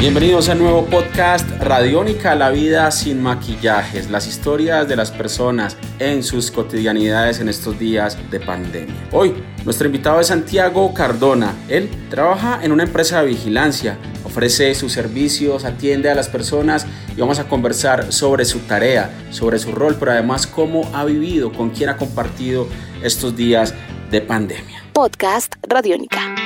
Bienvenidos al nuevo podcast Radiónica, la vida sin maquillajes, las historias de las personas en sus cotidianidades en estos días de pandemia. Hoy, nuestro invitado es Santiago Cardona. Él trabaja en una empresa de vigilancia, ofrece sus servicios, atiende a las personas y vamos a conversar sobre su tarea, sobre su rol, pero además cómo ha vivido, con quién ha compartido estos días de pandemia. Podcast Radiónica.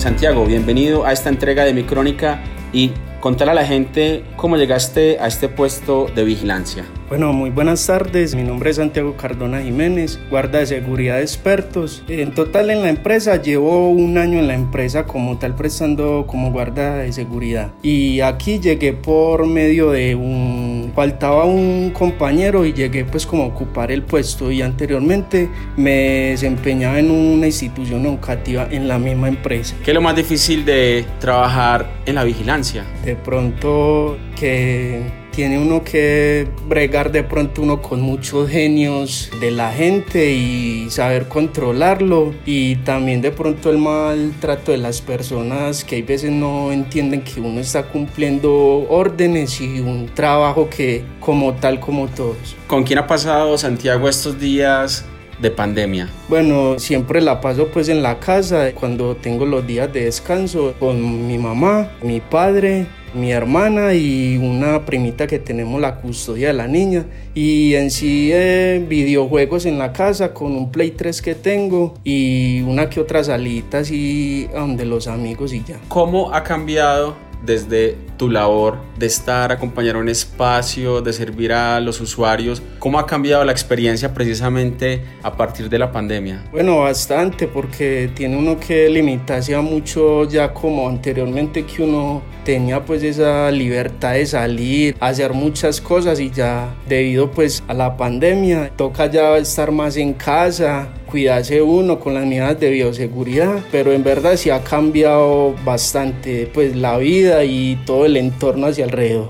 Santiago, bienvenido a esta entrega de mi crónica y contar a la gente cómo llegaste a este puesto de vigilancia. Bueno, muy buenas tardes. Mi nombre es Santiago Cardona Jiménez, guarda de seguridad de expertos. En total en la empresa llevo un año en la empresa como tal prestando como guarda de seguridad. Y aquí llegué por medio de un... Faltaba un compañero y llegué pues como a ocupar el puesto y anteriormente me desempeñaba en una institución educativa en la misma empresa. ¿Qué es lo más difícil de trabajar en la vigilancia? De pronto que tiene uno que bregar de pronto uno con muchos genios de la gente y saber controlarlo y también de pronto el maltrato de las personas que hay veces no entienden que uno está cumpliendo órdenes y un trabajo que como tal como todos. ¿Con quién ha pasado Santiago estos días de pandemia? Bueno, siempre la paso pues en la casa cuando tengo los días de descanso con mi mamá, mi padre, mi hermana y una primita que tenemos la custodia de la niña. Y en sí eh, videojuegos en la casa con un Play 3 que tengo y una que otra salita así donde los amigos y ya. ¿Cómo ha cambiado desde tu labor de estar, acompañar un espacio, de servir a los usuarios? ¿Cómo ha cambiado la experiencia precisamente a partir de la pandemia? Bueno, bastante, porque tiene uno que limitarse a mucho ya como anteriormente que uno tenía pues esa libertad de salir, hacer muchas cosas y ya debido pues a la pandemia toca ya estar más en casa, cuidarse uno con las medidas de bioseguridad, pero en verdad sí ha cambiado bastante pues la vida y todo el entorno hacia alrededor.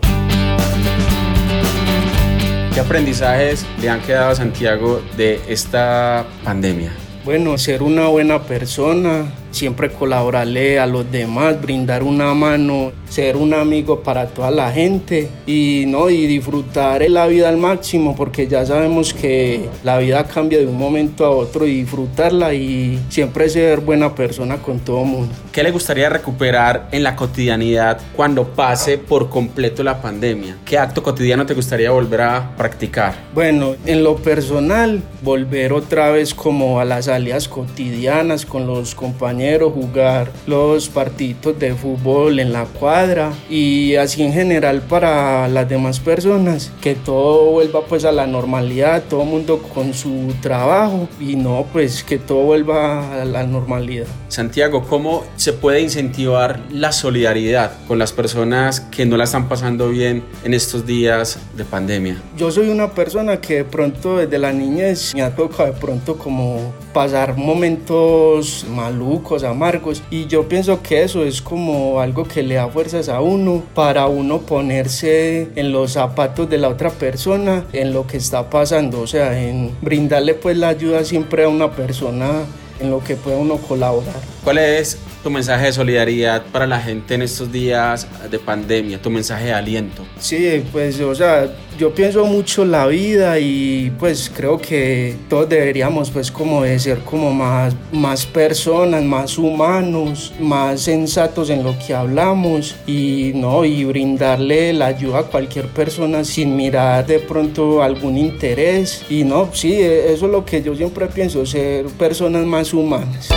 ¿Qué aprendizajes le han quedado a Santiago de esta pandemia? Bueno, ser una buena persona, siempre colaborarle a los demás, brindar una mano, ser un amigo para toda la gente y no y disfrutar la vida al máximo porque ya sabemos que la vida cambia de un momento a otro y disfrutarla y siempre ser buena persona con todo mundo. ¿Qué le gustaría recuperar en la cotidianidad cuando pase por completo la pandemia? ¿Qué acto cotidiano te gustaría volver a practicar? Bueno, en lo personal, volver otra vez como a las salidas cotidianas con los compañeros jugar los partidos de fútbol en la cuadra y así en general para las demás personas, que todo vuelva pues a la normalidad, todo mundo con su trabajo y no pues que todo vuelva a la normalidad. Santiago, ¿cómo se puede incentivar la solidaridad con las personas que no la están pasando bien en estos días de pandemia? Yo soy una persona que de pronto desde la niñez me ha tocado de pronto como pasar momentos malucos amargos. Y yo pienso que eso es como algo que le da fuerzas a uno para uno ponerse en los zapatos de la otra persona, en lo que está pasando, o sea, en brindarle pues la ayuda siempre a una persona en lo que pueda uno colaborar. ¿Cuál es tu mensaje de solidaridad para la gente en estos días de pandemia, tu mensaje de aliento? Sí, pues, o sea, yo pienso mucho la vida y pues creo que todos deberíamos pues como de ser como más, más personas, más humanos, más sensatos en lo que hablamos y no, y brindarle la ayuda a cualquier persona sin mirar de pronto algún interés y no, sí, eso es lo que yo siempre pienso, ser personas más humanas.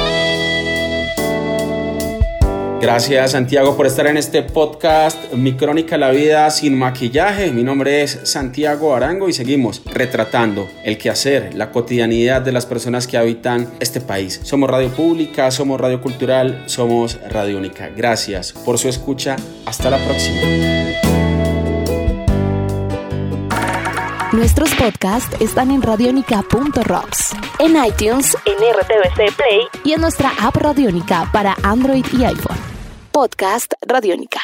Gracias Santiago por estar en este podcast Mi Crónica La Vida sin maquillaje. Mi nombre es Santiago Arango y seguimos retratando el quehacer, la cotidianidad de las personas que habitan este país. Somos Radio Pública, somos Radio Cultural, somos Radio Única. Gracias por su escucha. Hasta la próxima. Nuestros podcasts están en radionica.rocks, en iTunes, en RTVC Play y en nuestra app Radionica para Android y iPhone. Podcast Radionica.